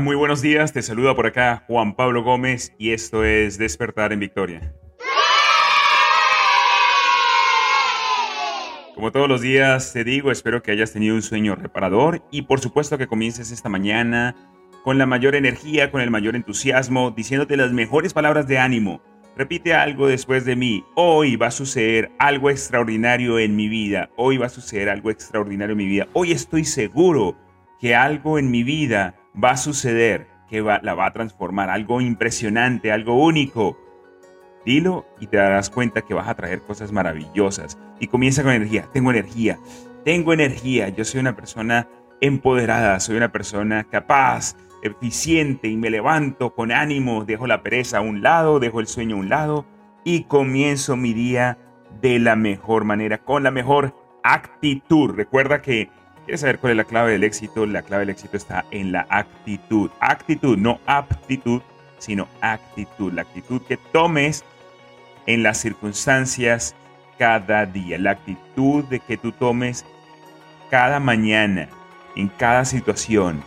Muy buenos días. Te saluda por acá Juan Pablo Gómez y esto es Despertar en Victoria. Como todos los días te digo, espero que hayas tenido un sueño reparador y por supuesto que comiences esta mañana con la mayor energía, con el mayor entusiasmo, diciéndote las mejores palabras de ánimo. Repite algo después de mí. Hoy va a suceder algo extraordinario en mi vida. Hoy va a suceder algo extraordinario en mi vida. Hoy estoy seguro que algo en mi vida va a suceder, que la va a transformar, algo impresionante, algo único. Dilo y te darás cuenta que vas a traer cosas maravillosas. Y comienza con energía. Tengo energía. Tengo energía. Yo soy una persona empoderada. Soy una persona capaz, eficiente y me levanto con ánimo. Dejo la pereza a un lado, dejo el sueño a un lado y comienzo mi día de la mejor manera, con la mejor actitud. Recuerda que ¿Quieres saber cuál es la clave del éxito? La clave del éxito está en la actitud. Actitud, no aptitud, sino actitud. La actitud que tomes en las circunstancias cada día. La actitud de que tú tomes cada mañana, en cada situación.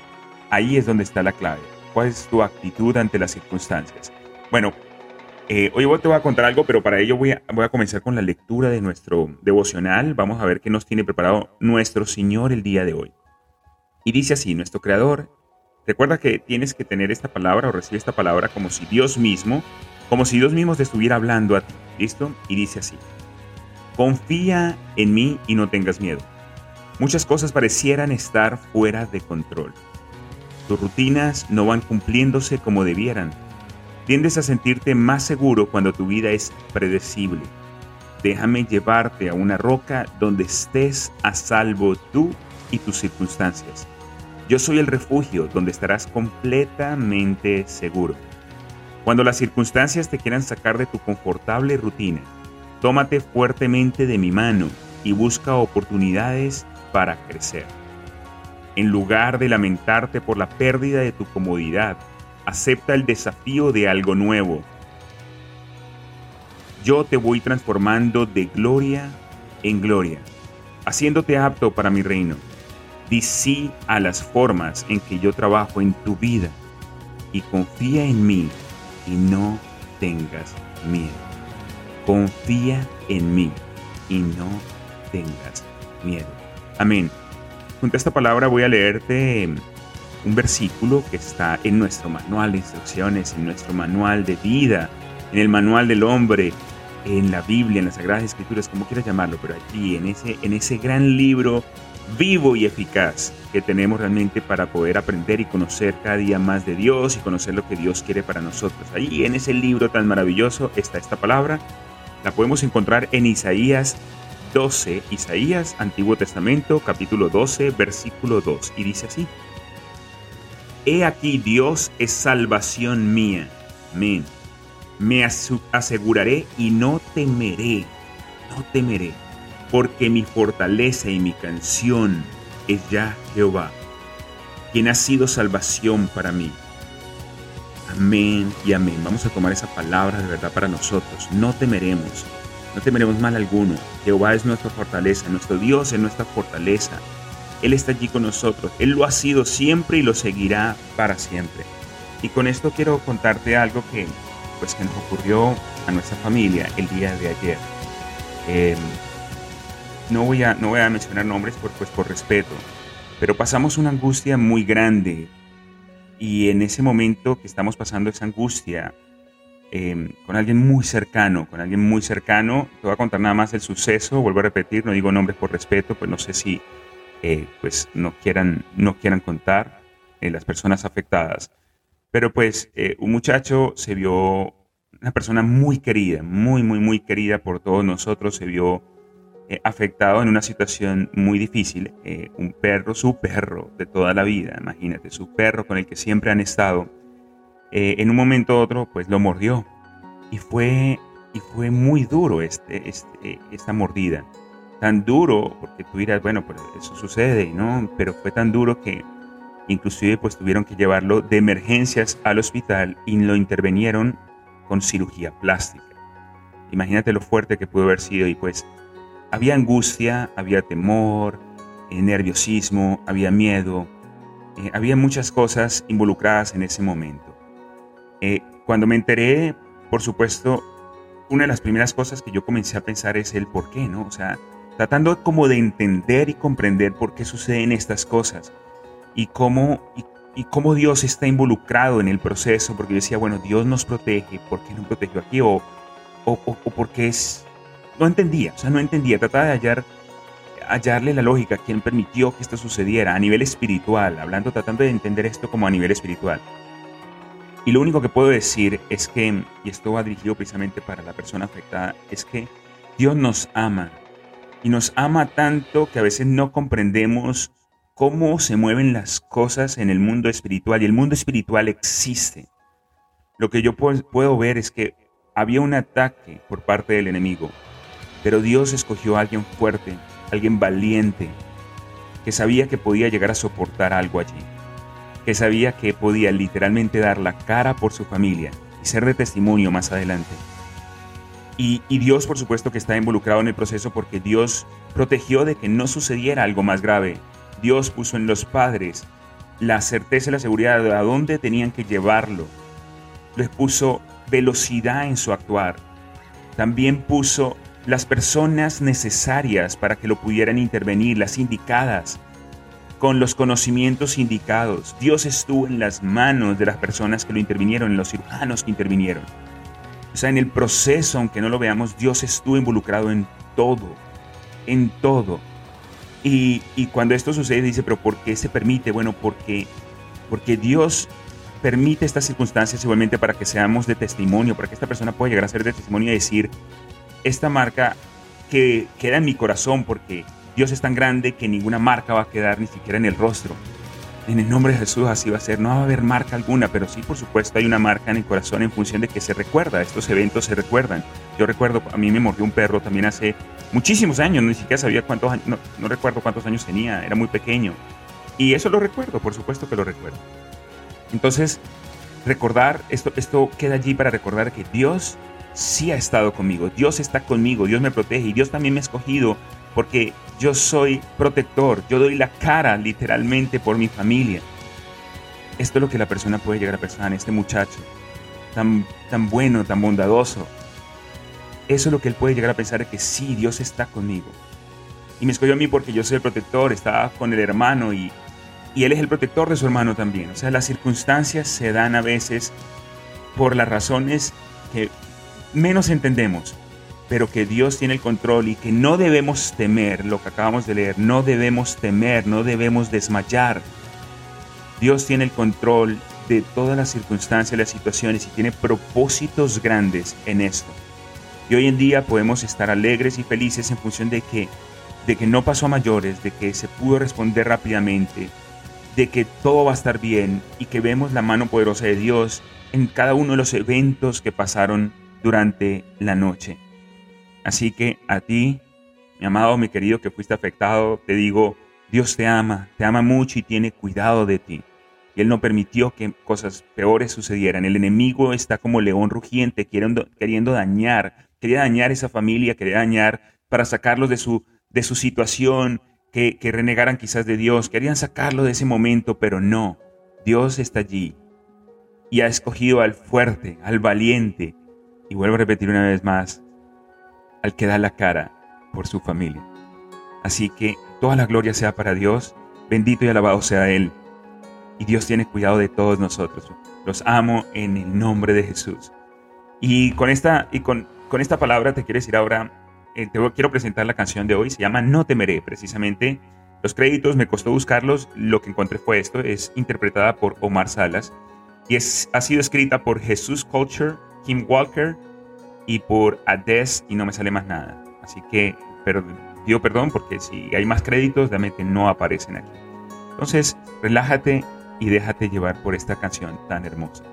Ahí es donde está la clave. ¿Cuál es tu actitud ante las circunstancias? Bueno, eh, hoy te voy a contar algo, pero para ello voy a, comenzar con la lectura de nuestro devocional. Vamos a ver qué nos tiene preparado nuestro Señor el día de hoy. Y dice así, nuestro Creador, recuerda que tienes que tener esta palabra o recibir esta palabra como si Dios mismo, como si Dios mismo te estuviera hablando a ti. ¿Listo? Y dice así, confía en mí y no tengas miedo. Muchas cosas parecieran estar fuera de control. Tus rutinas no van cumpliéndose como debieran Tiendes a sentirte más seguro cuando tu vida es predecible. Déjame llevarte a una roca donde estés a salvo tú y tus circunstancias. Yo soy el refugio donde estarás completamente seguro. Cuando las circunstancias te quieran sacar de tu confortable rutina, tómate fuertemente de mi mano y busca oportunidades para crecer. En lugar de lamentarte por la pérdida de tu comodidad, acepta el desafío de algo nuevo. Yo te voy transformando de gloria en gloria, haciéndote apto para mi reino. Di sí a las formas en que yo trabajo en tu vida y confía en mí y no tengas miedo. Confía en mí y no tengas miedo. Amén. Junto a esta palabra voy a leerte un versículo que está en nuestro manual de instrucciones, en nuestro manual de vida, en el manual del hombre, en la Biblia, en las Sagradas Escrituras, como quieras llamarlo, pero allí, en ese, en ese gran libro vivo y eficaz que tenemos realmente para poder aprender y conocer cada día más de Dios y conocer lo que Dios quiere para nosotros. Allí, en ese libro tan maravilloso, está esta palabra. La podemos encontrar en Isaías 12, Isaías, Antiguo Testamento, capítulo 12, versículo 2, y dice así. He aquí Dios es salvación mía. Amén. Me aseguraré y no temeré, no temeré, porque mi fortaleza y mi canción es ya Jehová, quien ha sido salvación para mí. Amén y amén. Vamos a tomar esa palabra de verdad para nosotros. No temeremos, no temeremos mal alguno. Jehová es nuestra fortaleza, nuestro Dios es nuestra fortaleza. Él está allí con nosotros. Él lo ha sido siempre y lo seguirá para siempre. Y con esto quiero contarte algo que, pues, que nos ocurrió a nuestra familia el día de ayer. Eh, no, voy a, no voy a mencionar nombres por, pues, por respeto, pero pasamos una angustia muy grande. Y en ese momento que estamos pasando esa angustia eh, con alguien muy cercano, con alguien muy cercano, te voy a contar nada más el suceso, vuelvo a repetir, no digo nombres por respeto, pues no sé si eh, pues no quieran, no quieran contar eh, las personas afectadas. Pero pues eh, un muchacho se vio, una persona muy querida, muy, muy, muy querida por todos nosotros, se vio afectado en una situación muy difícil. Un perro, su perro de toda la vida, imagínate, su perro con el que siempre han estado, en un momento u otro, pues lo mordió. Y fue, y fue muy duro este, este, esta mordida. Tan duro, porque tú dirás, bueno, pues eso sucede, ¿no? Pero fue tan duro que inclusive pues tuvieron que llevarlo de emergencias al hospital y lo intervinieron con cirugía plástica. Imagínate lo fuerte que pudo haber sido y pues había angustia, había temor, eh, nerviosismo, había miedo, eh, había muchas cosas involucradas en ese momento. Eh, cuando me enteré, por supuesto, una de las primeras cosas que yo comencé a pensar es el por qué, ¿no? O sea, tratando como de entender y comprender por qué suceden estas cosas y cómo, y, cómo Dios está involucrado en el proceso, porque yo decía, bueno, Dios nos protege, ¿por qué no protegió aquí? O, o, o, porque es no entendía, o sea, no entendía, trataba de hallar, hallarle la lógica, quién permitió que esto sucediera a nivel espiritual, hablando, tratando de entender esto como a nivel espiritual. Y lo único que puedo decir es que, y esto va dirigido precisamente para la persona afectada, es que Dios nos ama y nos ama tanto que a veces no comprendemos cómo se mueven las cosas en el mundo espiritual y el mundo espiritual existe. Lo que yo puedo ver es que había un ataque por parte del enemigo pero Dios escogió a alguien fuerte, alguien valiente, que sabía que podía llegar a soportar algo allí, que sabía que podía literalmente dar la cara por su familia y ser de testimonio más adelante. Y, Dios, por supuesto, que está involucrado en el proceso porque Dios protegió de que no sucediera algo más grave. Dios puso en los padres la certeza y la seguridad de a dónde tenían que llevarlo. Les puso velocidad en su actuar. También puso las personas necesarias para que lo pudieran intervenir, las indicadas, con los conocimientos indicados. Dios estuvo en las manos de las personas que lo intervinieron, en los cirujanos que intervinieron. O sea, en el proceso, aunque no lo veamos, Dios estuvo involucrado en todo, en todo. Y, cuando esto sucede, dice, pero ¿por qué se permite? Bueno, porque, porque Dios permite estas circunstancias igualmente para que seamos de testimonio, para que esta persona pueda llegar a ser de testimonio y decir, esta marca que queda en mi corazón porque Dios es tan grande que ninguna marca va a quedar ni siquiera en el rostro. En el nombre de Jesús así va a ser. No va a haber marca alguna, pero sí, por supuesto, hay una marca en el corazón en función de que se recuerda. Estos eventos se recuerdan. Yo recuerdo, a mí me mordió un perro también hace muchísimos años. Ni siquiera sabía cuántos años, no, recuerdo cuántos años tenía. Era muy pequeño. Y eso lo recuerdo, por supuesto que lo recuerdo. Entonces, recordar, esto, esto queda allí para recordar que Dios sí ha estado conmigo, Dios está conmigo, Dios me protege y Dios también me ha escogido porque yo soy protector, yo doy la cara literalmente por mi familia. Esto es lo que la persona puede llegar a pensar en este muchacho, tan, tan bueno, tan bondadoso. Eso es lo que él puede llegar a pensar, que sí, Dios está conmigo. Y me escogió a mí porque yo soy el protector, estaba con el hermano y, y él es el protector de su hermano también. O sea, las circunstancias se dan a veces por las razones que menos entendemos, pero que Dios tiene el control y que no debemos temer lo que acabamos de leer, no debemos temer, no debemos desmayar. Dios tiene el control de todas las circunstancias, las situaciones y tiene propósitos grandes en esto. Y hoy en día podemos estar alegres y felices en función de que, de que no pasó a mayores, de que se pudo responder rápidamente, de que todo va a estar bien y que vemos la mano poderosa de Dios en cada uno de los eventos que pasaron durante la noche. Así que a ti, mi amado, mi querido, que fuiste afectado, te digo, Dios te ama, te ama mucho y tiene cuidado de ti. Y Él no permitió que cosas peores sucedieran. El enemigo está como león rugiente, queriendo, queriendo dañar, quería dañar esa familia, quería dañar para sacarlos de su, de su situación, que, que renegaran quizás de Dios, querían sacarlo de ese momento, pero no. Dios está allí y ha escogido al fuerte, al valiente, y vuelvo a repetir una vez más, al que da la cara por su familia. Así que toda la gloria sea para Dios, bendito y alabado sea Él. Y Dios tiene cuidado de todos nosotros. Los amo en el nombre de Jesús. Y con esta, y con, con esta palabra te quiero decir ahora, eh, te quiero presentar la canción de hoy, se llama No temeré, precisamente. Los créditos me costó buscarlos, lo que encontré fue esto, es interpretada por Omar Salas y es, ha sido escrita por Jesús Culture Kim Walker y por ADES y no me sale más nada. Así que pero, perdón porque si hay más créditos, dame que no aparecen aquí. Entonces, relájate y déjate llevar por esta canción tan hermosa.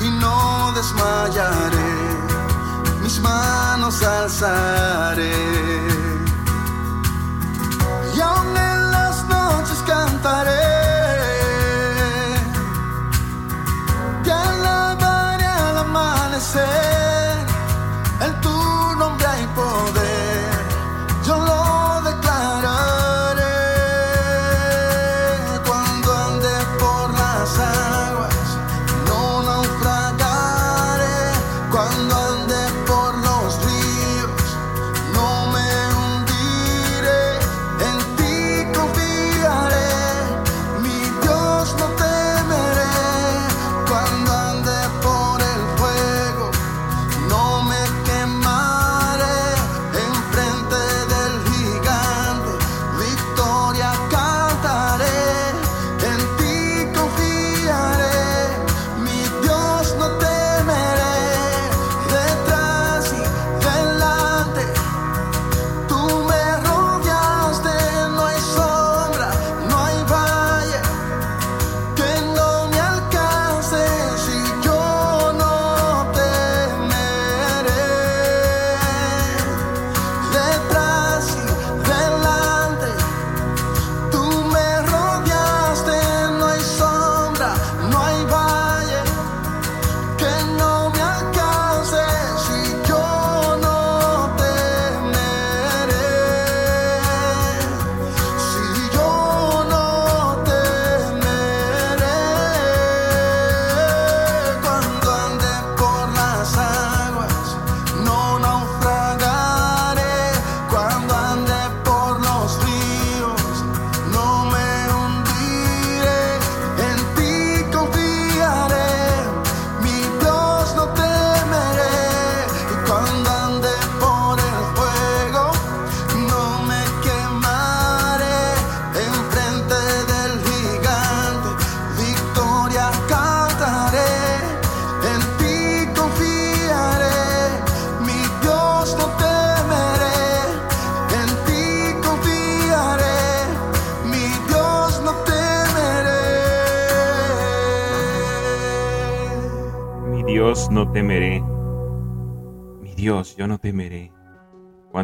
y no desmayaré, mis manos alzaré.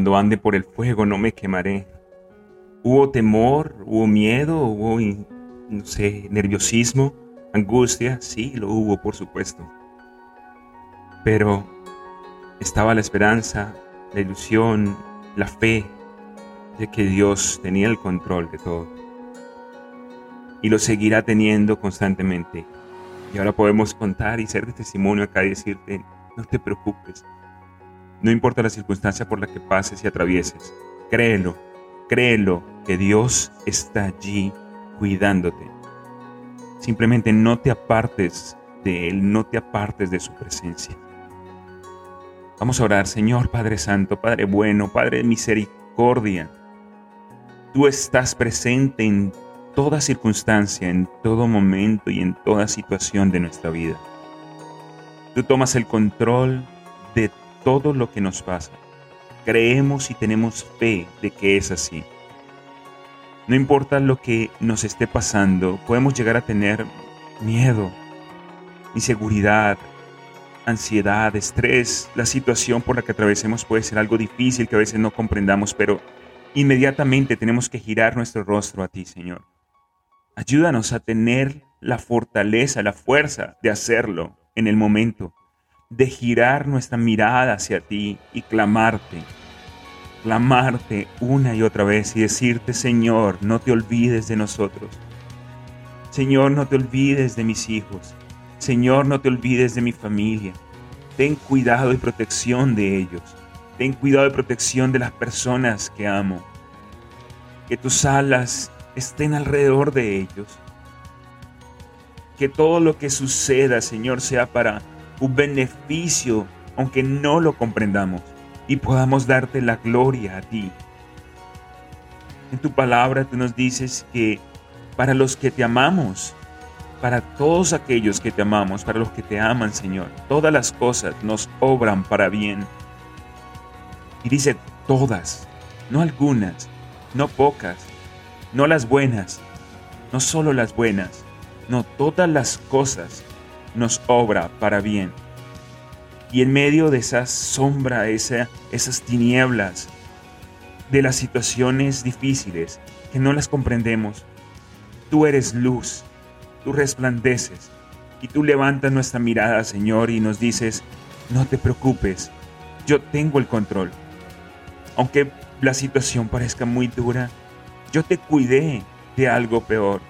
Cuando ande por el fuego no me quemaré. Hubo temor, hubo miedo, hubo, no sé, nerviosismo, angustia, sí, lo hubo, por supuesto. Pero estaba la esperanza, la ilusión, la fe de que Dios tenía el control de todo. Y lo seguirá teniendo constantemente. Y ahora podemos contar y ser de testimonio acá y decirte, no te preocupes, no importa la circunstancia por la que pases y atravieses, créelo, créelo que Dios está allí cuidándote. Simplemente no te apartes de Él, no te apartes de su presencia. Vamos a orar, Señor Padre Santo, Padre bueno, Padre de misericordia. Tú estás presente en toda circunstancia, en todo momento y en toda situación de nuestra vida. Tú tomas el control todo lo que nos pasa. Creemos y tenemos fe de que es así. No importa lo que nos esté pasando, podemos llegar a tener miedo, inseguridad, ansiedad, estrés. La situación por la que atravesemos puede ser algo difícil que a veces no comprendamos, pero inmediatamente tenemos que girar nuestro rostro a ti, Señor. Ayúdanos a tener la fortaleza, la fuerza de hacerlo en el momento, de girar nuestra mirada hacia ti y clamarte, clamarte una y otra vez y decirte, Señor, no te olvides de nosotros. Señor, no te olvides de mis hijos. Señor, no te olvides de mi familia. Ten cuidado y protección de ellos. Ten cuidado y protección de las personas que amo. Que tus alas estén alrededor de ellos. Que todo lo que suceda, Señor, sea para un beneficio, aunque no lo comprendamos, y podamos darte la gloria a ti. En tu palabra tú nos dices que para los que te amamos, para todos aquellos que te amamos, para los que te aman, Señor, todas las cosas nos obran para bien. Y dice todas, no algunas, no pocas, no las buenas, no solo las buenas, no todas las cosas nos obra para bien. Y en medio de esa sombra, esa, esas tinieblas, de las situaciones difíciles que no las comprendemos, tú eres luz, tú resplandeces y tú levantas nuestra mirada, Señor, y nos dices, no te preocupes, yo tengo el control. Aunque la situación parezca muy dura, yo te cuidé de algo peor.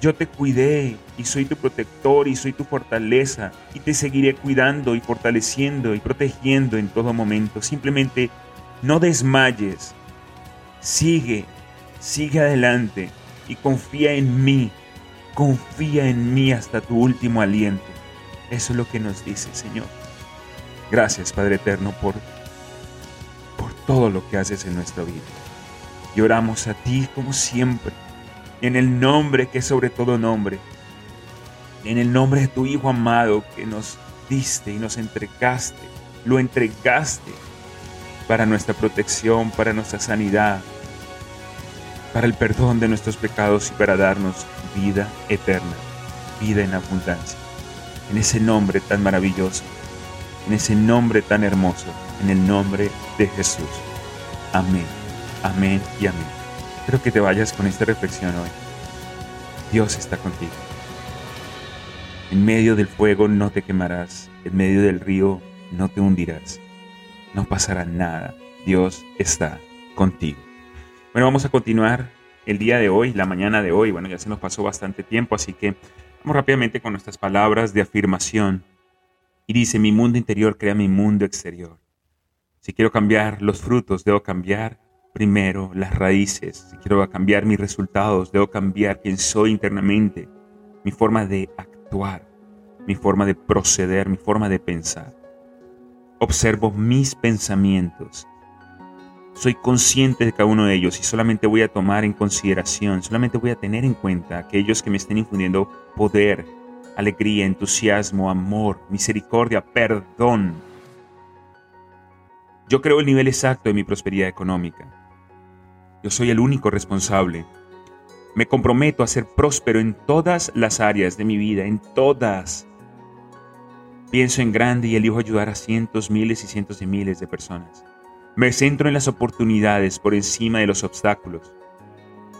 Yo te cuidé y soy tu protector y soy tu fortaleza y te seguiré cuidando y fortaleciendo y protegiendo en todo momento. Simplemente no desmayes. Sigue, sigue adelante y confía en mí. Confía en mí hasta tu último aliento. Eso es lo que nos dice Señor. Gracias Padre Eterno por, por todo lo que haces en nuestra vida. Y oramos a ti como siempre, en el nombre que es sobre todo nombre, en el nombre de tu Hijo amado que nos diste y nos entregaste, lo entregaste para nuestra protección, para nuestra sanidad, para el perdón de nuestros pecados y para darnos vida eterna, vida en abundancia. En ese nombre tan maravilloso, en ese nombre tan hermoso, en el nombre de Jesús. Amén. Amén y amén. Espero que te vayas con esta reflexión hoy. Dios está contigo. En medio del fuego no te quemarás, en medio del río no te hundirás. No pasará nada. Dios está contigo. Bueno, vamos a continuar el día de hoy, la mañana de hoy. Bueno, ya se nos pasó bastante tiempo, así que vamos rápidamente con nuestras palabras de afirmación. Y dice, mi mundo interior crea mi mundo exterior. Si quiero cambiar los frutos, debo cambiar primero las raíces. Si quiero cambiar mis resultados, debo cambiar quién soy internamente, mi forma de mi forma de proceder, mi forma de pensar. Observo mis pensamientos. Soy consciente de cada uno de ellos y solamente voy a tomar en consideración, solamente voy a tener en cuenta aquellos que me estén infundiendo poder, alegría, entusiasmo, amor, misericordia, perdón. Yo creo el nivel exacto de mi prosperidad económica. Yo soy el único responsable. Me comprometo a ser próspero en todas las áreas de mi vida, en todas. Pienso en grande y elijo ayudar a cientos, miles y cientos de miles de personas. Me centro en las oportunidades por encima de los obstáculos.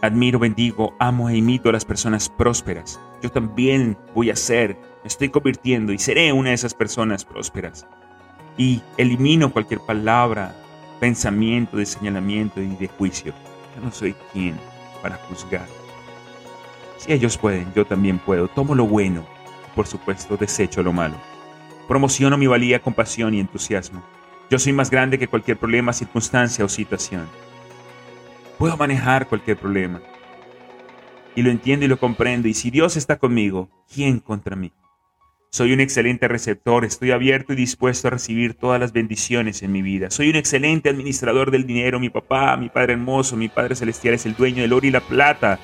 Admiro, bendigo, amo e imito a las personas prósperas. Yo también voy a ser, me estoy convirtiendo y seré una de esas personas prósperas. Y elimino cualquier palabra, pensamiento de señalamiento y de juicio. Yo no soy quien para juzgar. Si ellos pueden, yo también puedo. Tomo lo bueno por supuesto desecho lo malo. Promociono mi valía con pasión y entusiasmo. Yo soy más grande que cualquier problema, circunstancia o situación. Puedo manejar cualquier problema. Y lo entiendo y lo comprendo. Y si Dios está conmigo, ¿quién contra mí? Soy un excelente receptor, estoy abierto y dispuesto a recibir todas las bendiciones en mi vida. Soy un excelente administrador del dinero, mi papá, mi Padre hermoso, mi Padre celestial es el dueño del oro y la plata.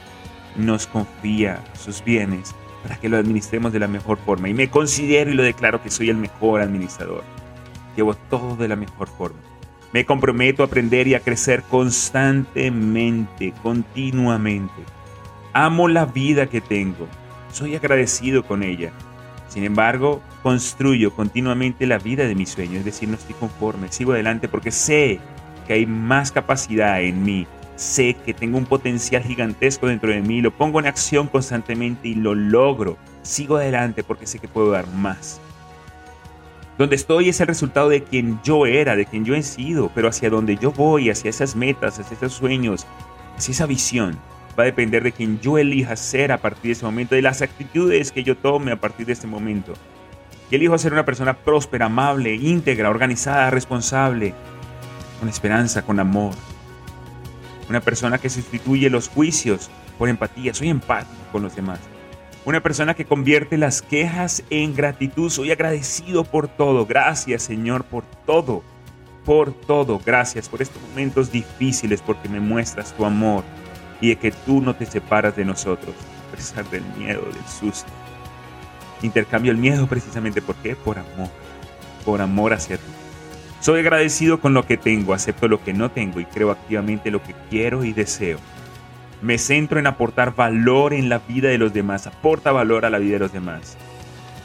Nos confía sus bienes para que lo administremos de la mejor forma. Y me considero y lo declaro que soy el mejor administrador. Llevo todo de la mejor forma. Me comprometo a aprender y a crecer constantemente, continuamente. Amo la vida que tengo. Soy agradecido con ella. Sin embargo, construyo continuamente la vida de mis sueños, es decir, no estoy conforme, sigo adelante porque sé que hay más capacidad en mí, sé que tengo un potencial gigantesco dentro de mí, lo pongo en acción constantemente y lo logro. Sigo adelante porque sé que puedo dar más. Donde estoy es el resultado de quien yo era, de quien yo he sido, pero hacia donde yo voy, hacia esas metas, hacia esos sueños, hacia esa visión, va a depender de quien yo elija ser a partir de ese momento, de las actitudes que yo tome a partir de este momento. Y elijo ser una persona próspera, amable, íntegra, organizada, responsable, con esperanza, con amor. Una persona que sustituye los juicios por empatía. Soy empático con los demás. Una persona que convierte las quejas en gratitud. Soy agradecido por todo. Gracias Señor por todo. Por todo. Gracias por estos momentos difíciles porque me muestras tu amor y de que tú no te separas de nosotros, a pesar del miedo, del susto. Intercambio el miedo precisamente ¿por qué? Por amor, por amor hacia ti. Soy agradecido con lo que tengo, acepto lo que no tengo y creo activamente lo que quiero y deseo. Me centro en aportar valor en la vida de los demás, aporta valor a la vida de los demás.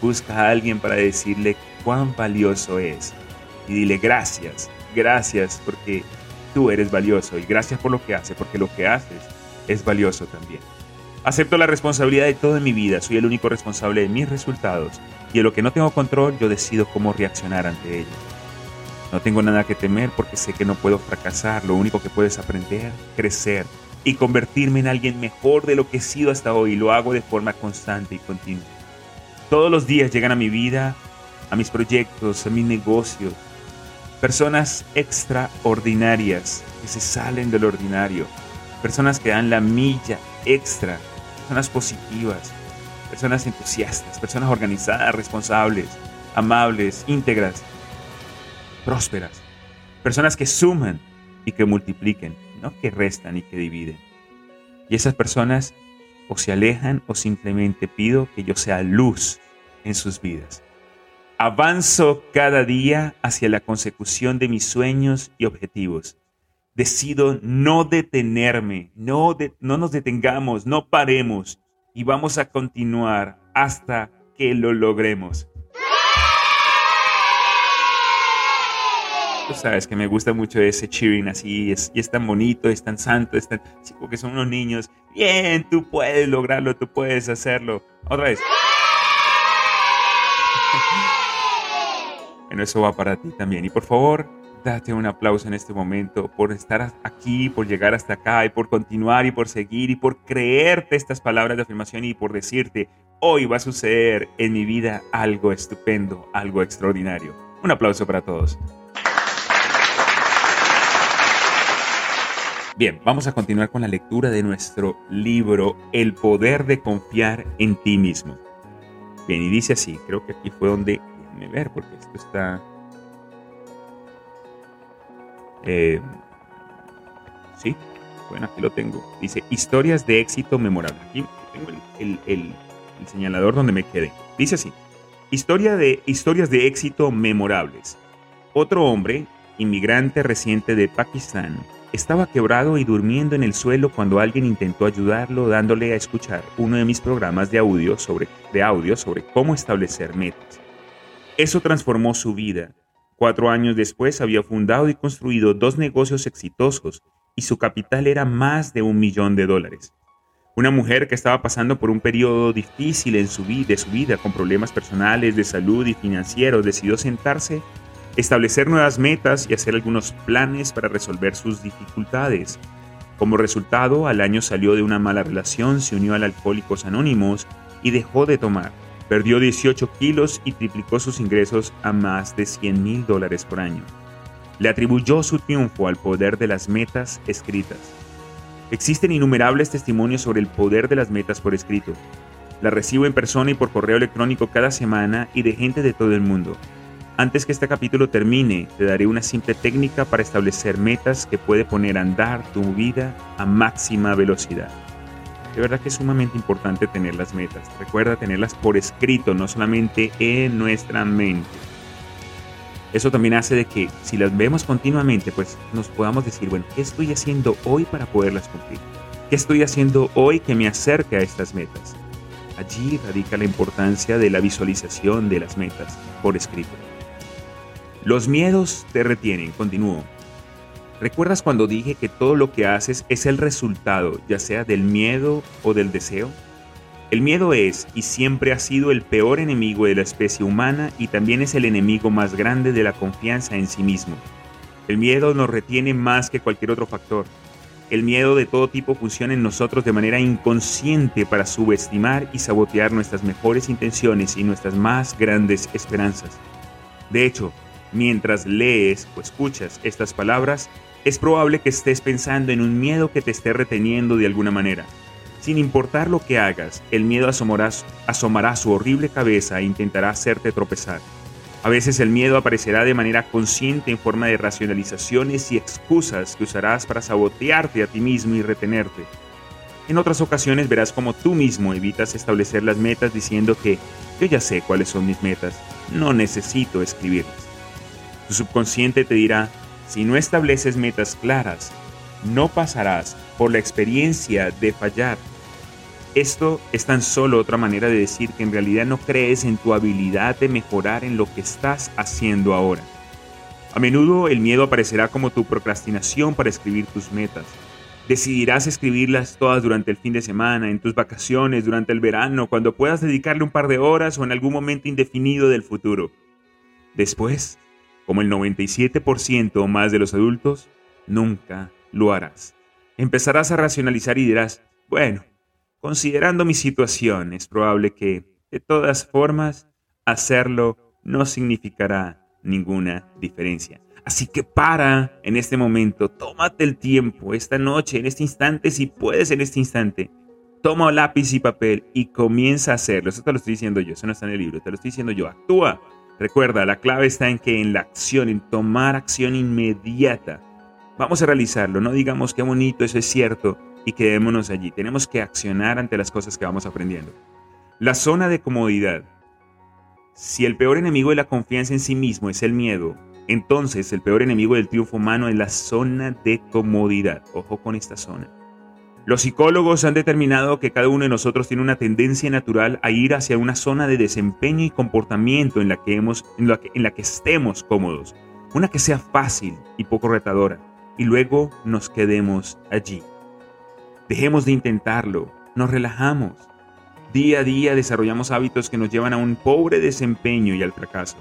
Busca a alguien para decirle cuán valioso es y dile gracias, gracias porque tú eres valioso y gracias por lo que haces, porque lo que haces es valioso también. Acepto la responsabilidad de todo en mi vida, soy el único responsable de mis resultados y en lo que no tengo control yo decido cómo reaccionar ante ello. No tengo nada que temer porque sé que no puedo fracasar, lo único que puedo es aprender, crecer y convertirme en alguien mejor de lo que he sido hasta hoy. Lo hago de forma constante y continua. Todos los días llegan a mi vida, a mis proyectos, a mis negocios, personas extraordinarias que se salen del ordinario, personas que dan la milla extra, personas positivas, personas entusiastas, personas organizadas, responsables, amables, íntegras, prósperas, personas que suman y que multipliquen, no que restan y que dividen. Y esas personas o se alejan o simplemente pido que yo sea luz en sus vidas. Avanzo cada día hacia la consecución de mis sueños y objetivos decido no detenerme, no, no nos detengamos, no paremos y vamos a continuar hasta que lo logremos. Sabes que me gusta mucho ese cheering así, es, y es tan bonito, es tan santo, es tan, que son unos niños. Bien, tú puedes lograrlo, tú puedes hacerlo. Otra vez. bueno, eso va para ti también. Y por favor, date un aplauso en este momento por estar aquí, por llegar hasta acá y por continuar y por seguir y por creerte estas palabras de afirmación y por decirte, hoy va a suceder en mi vida algo estupendo, algo extraordinario. Un aplauso para todos. Bien, vamos a continuar con la lectura de nuestro libro El poder de confiar en ti mismo. Bien, y dice así, creo que aquí fue donde, déjenme ver, porque esto está eh, sí, bueno, aquí lo tengo. Dice, historias de éxito memorable. Aquí tengo el, señalador donde me quedé. Dice así, Historia de, historias de éxito memorables. Otro hombre, inmigrante reciente de Pakistán, estaba quebrado y durmiendo en el suelo cuando alguien intentó ayudarlo dándole a escuchar uno de mis programas de audio sobre, de audio sobre cómo establecer metas. Eso transformó su vida Cuatro años después había fundado y construido dos negocios exitosos y su capital era más de un millón de dólares. Una mujer que estaba pasando por un periodo difícil en de su vida, con problemas personales, de salud y financieros, decidió sentarse, establecer nuevas metas y hacer algunos planes para resolver sus dificultades. Como resultado, al año salió de una mala relación, se unió al Alcohólicos Anónimos y dejó de tomar. Perdió 18 kilos y triplicó sus ingresos a más de 100 mil dólares por año. Le atribuyó su triunfo al poder de las metas escritas. Existen innumerables testimonios sobre el poder de las metas por escrito. La recibo en persona y por correo electrónico cada semana y de gente de todo el mundo. Antes que este capítulo termine, te daré una simple técnica para establecer metas que puede poner a andar tu vida a máxima velocidad. De verdad que es sumamente importante tener las metas. Recuerda tenerlas por escrito, no solamente en nuestra mente. Eso también hace de que si las vemos continuamente, pues nos podamos decir, bueno, ¿qué estoy haciendo hoy para poderlas cumplir? ¿Qué estoy haciendo hoy que me acerque a estas metas? Allí radica la importancia de la visualización de las metas por escrito. Los miedos te retienen, continúo. ¿Recuerdas cuando dije que todo lo que haces es el resultado, ya sea del miedo o del deseo? El miedo es y siempre ha sido el peor enemigo de la especie humana y también es el enemigo más grande de la confianza en sí mismo. El miedo nos retiene más que cualquier otro factor. El miedo de todo tipo funciona en nosotros de manera inconsciente para subestimar y sabotear nuestras mejores intenciones y nuestras más grandes esperanzas. De hecho, Mientras lees o escuchas estas palabras, es probable que estés pensando en un miedo que te esté reteniendo de alguna manera. Sin importar lo que hagas, el miedo asomará, asomará su horrible cabeza e intentará hacerte tropezar. A veces el miedo aparecerá de manera consciente en forma de racionalizaciones y excusas que usarás para sabotearte a ti mismo y retenerte. En otras ocasiones verás como tú mismo evitas establecer las metas diciendo que yo ya sé cuáles son mis metas, no necesito escribirlas. Tu subconsciente te dirá, si no estableces metas claras, no pasarás por la experiencia de fallar. Esto es tan solo otra manera de decir que en realidad no crees en tu habilidad de mejorar en lo que estás haciendo ahora. A menudo el miedo aparecerá como tu procrastinación para escribir tus metas. Decidirás escribirlas todas durante el fin de semana, en tus vacaciones, durante el verano, cuando puedas dedicarle un par de horas o en algún momento indefinido del futuro. Después, como el 97% o más de los adultos, nunca lo harás. Empezarás a racionalizar y dirás, bueno, considerando mi situación, es probable que, de todas formas, hacerlo no significará ninguna diferencia. Así que para en este momento, tómate el tiempo, esta noche, en este instante, si puedes en este instante, toma lápiz y papel y comienza a hacerlo. Eso te lo estoy diciendo yo, eso no está en el libro, te lo estoy diciendo yo. Actúa, Recuerda, la clave está en que en la acción, en tomar acción inmediata. Vamos a realizarlo, no digamos qué bonito, eso es cierto, y quedémonos allí. Tenemos que accionar ante las cosas que vamos aprendiendo. La zona de comodidad. Si el peor enemigo de la confianza en sí mismo es el miedo, entonces el peor enemigo del triunfo humano es la zona de comodidad. Ojo con esta zona. Los psicólogos han determinado que cada uno de nosotros tiene una tendencia natural a ir hacia una zona de desempeño y comportamiento en la que, hemos, en la que, estemos cómodos, una que sea fácil y poco retadora, y luego nos quedemos allí. Dejemos de intentarlo, nos relajamos. Día a día desarrollamos hábitos que nos llevan a un pobre desempeño y al fracaso.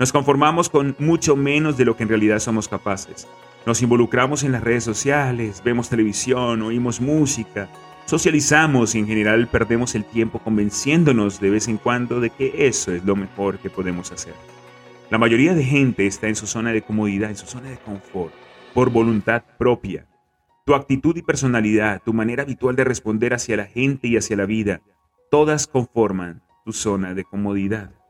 Nos conformamos con mucho menos de lo que en realidad somos capaces. Nos involucramos en las redes sociales, vemos televisión, oímos música, socializamos y en general perdemos el tiempo convenciéndonos de vez en cuando de que eso es lo mejor que podemos hacer. La mayoría de gente está en su zona de comodidad, en su zona de confort, por voluntad propia. Tu actitud y personalidad, tu manera habitual de responder hacia la gente y hacia la vida, todas conforman tu zona de comodidad.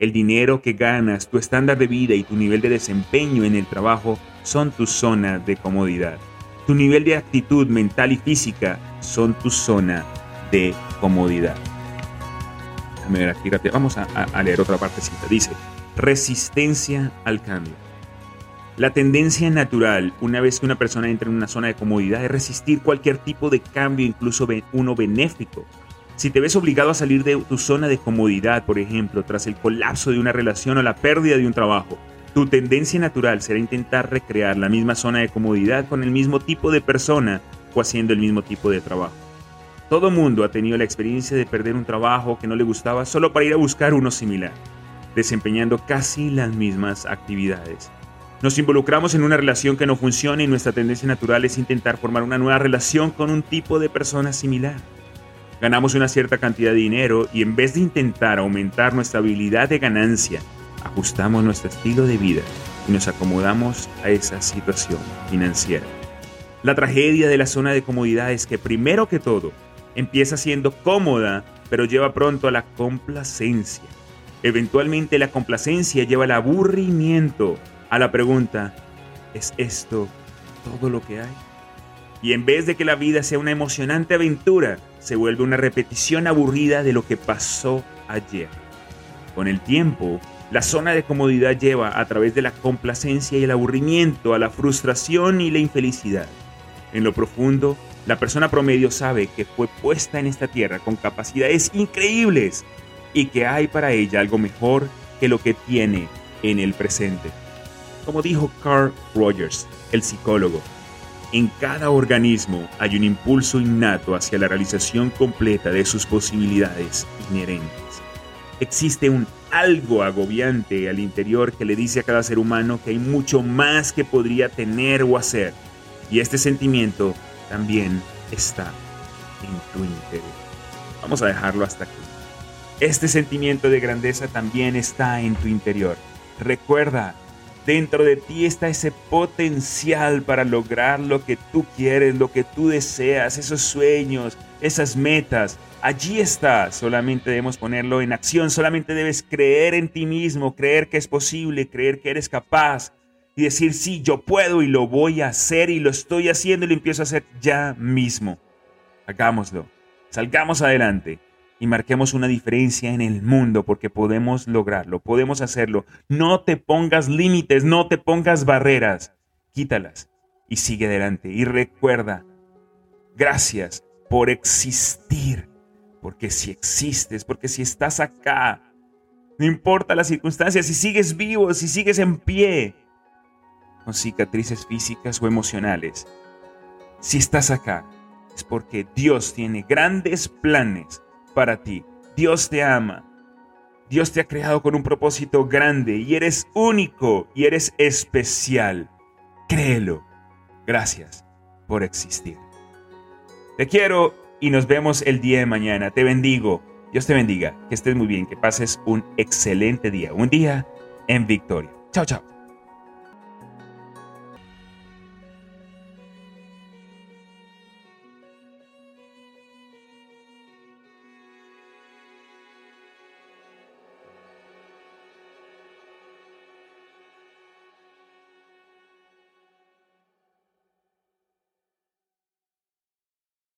El dinero que ganas, tu estándar de vida y tu nivel de desempeño en el trabajo son tu zona de comodidad. Tu nivel de actitud mental y física son tu zona de comodidad. Déjame ver aquí rápido. Vamos a, a leer otra partecita. Dice, resistencia al cambio. La tendencia natural, una vez que una persona entra en una zona de comodidad, es resistir cualquier tipo de cambio, incluso uno benéfico. Si te ves obligado a salir de tu zona de comodidad, por ejemplo, tras el colapso de una relación o la pérdida de un trabajo, tu tendencia natural será intentar recrear la misma zona de comodidad con el mismo tipo de persona o haciendo el mismo tipo de trabajo. Todo mundo ha tenido la experiencia de perder un trabajo que no le gustaba solo para ir a buscar uno similar, desempeñando casi las mismas actividades. Nos involucramos en una relación que no funciona y nuestra tendencia natural es intentar formar una nueva relación con un tipo de persona similar ganamos una cierta cantidad de dinero y en vez de intentar aumentar nuestra habilidad de ganancia, ajustamos nuestro estilo de vida y nos acomodamos a esa situación financiera. La tragedia de la zona de comodidad es que primero que todo, empieza siendo cómoda pero lleva pronto a la complacencia. Eventualmente la complacencia lleva al aburrimiento, a la pregunta, ¿es esto todo lo que hay? Y en vez de que la vida sea una emocionante aventura, se vuelve una repetición aburrida de lo que pasó ayer. Con el tiempo, la zona de comodidad lleva a través de la complacencia y el aburrimiento a la frustración y la infelicidad. En lo profundo, la persona promedio sabe que fue puesta en esta tierra con capacidades increíbles y que hay para ella algo mejor que lo que tiene en el presente. Como dijo Carl Rogers, el psicólogo, en cada organismo hay un impulso innato hacia la realización completa de sus posibilidades inherentes. Existe un algo agobiante al interior que le dice a cada ser humano que hay mucho más que podría tener o hacer. Y este sentimiento también está en tu interior. Vamos a dejarlo hasta aquí. Este sentimiento de grandeza también está en tu interior. Recuerda, Dentro de ti está ese potencial para lograr lo que tú quieres, lo que tú deseas, esos sueños, esas metas. Allí está, solamente debemos ponerlo en acción, solamente debes creer en ti mismo, creer que es posible, creer que eres capaz y decir, sí, yo puedo y lo voy a hacer y lo estoy haciendo y lo empiezo a hacer ya mismo. Hagámoslo, salgamos adelante y marquemos una diferencia en el mundo porque podemos lograrlo, podemos hacerlo. No te pongas límites, no te pongas barreras, quítalas y sigue adelante. Y recuerda, gracias por existir, porque si existes, porque si estás acá, no importa las circunstancias, si sigues vivo, si sigues en pie, con cicatrices físicas o emocionales, si estás acá, es porque Dios tiene grandes planes para ti. Dios te ama. Dios te ha creado con un propósito grande y eres único y eres especial. Créelo. Gracias por existir. Te quiero y nos vemos el día de mañana. Te bendigo. Dios te bendiga. Que estés muy bien. Que pases un excelente día. Un día en victoria. Chao, chao.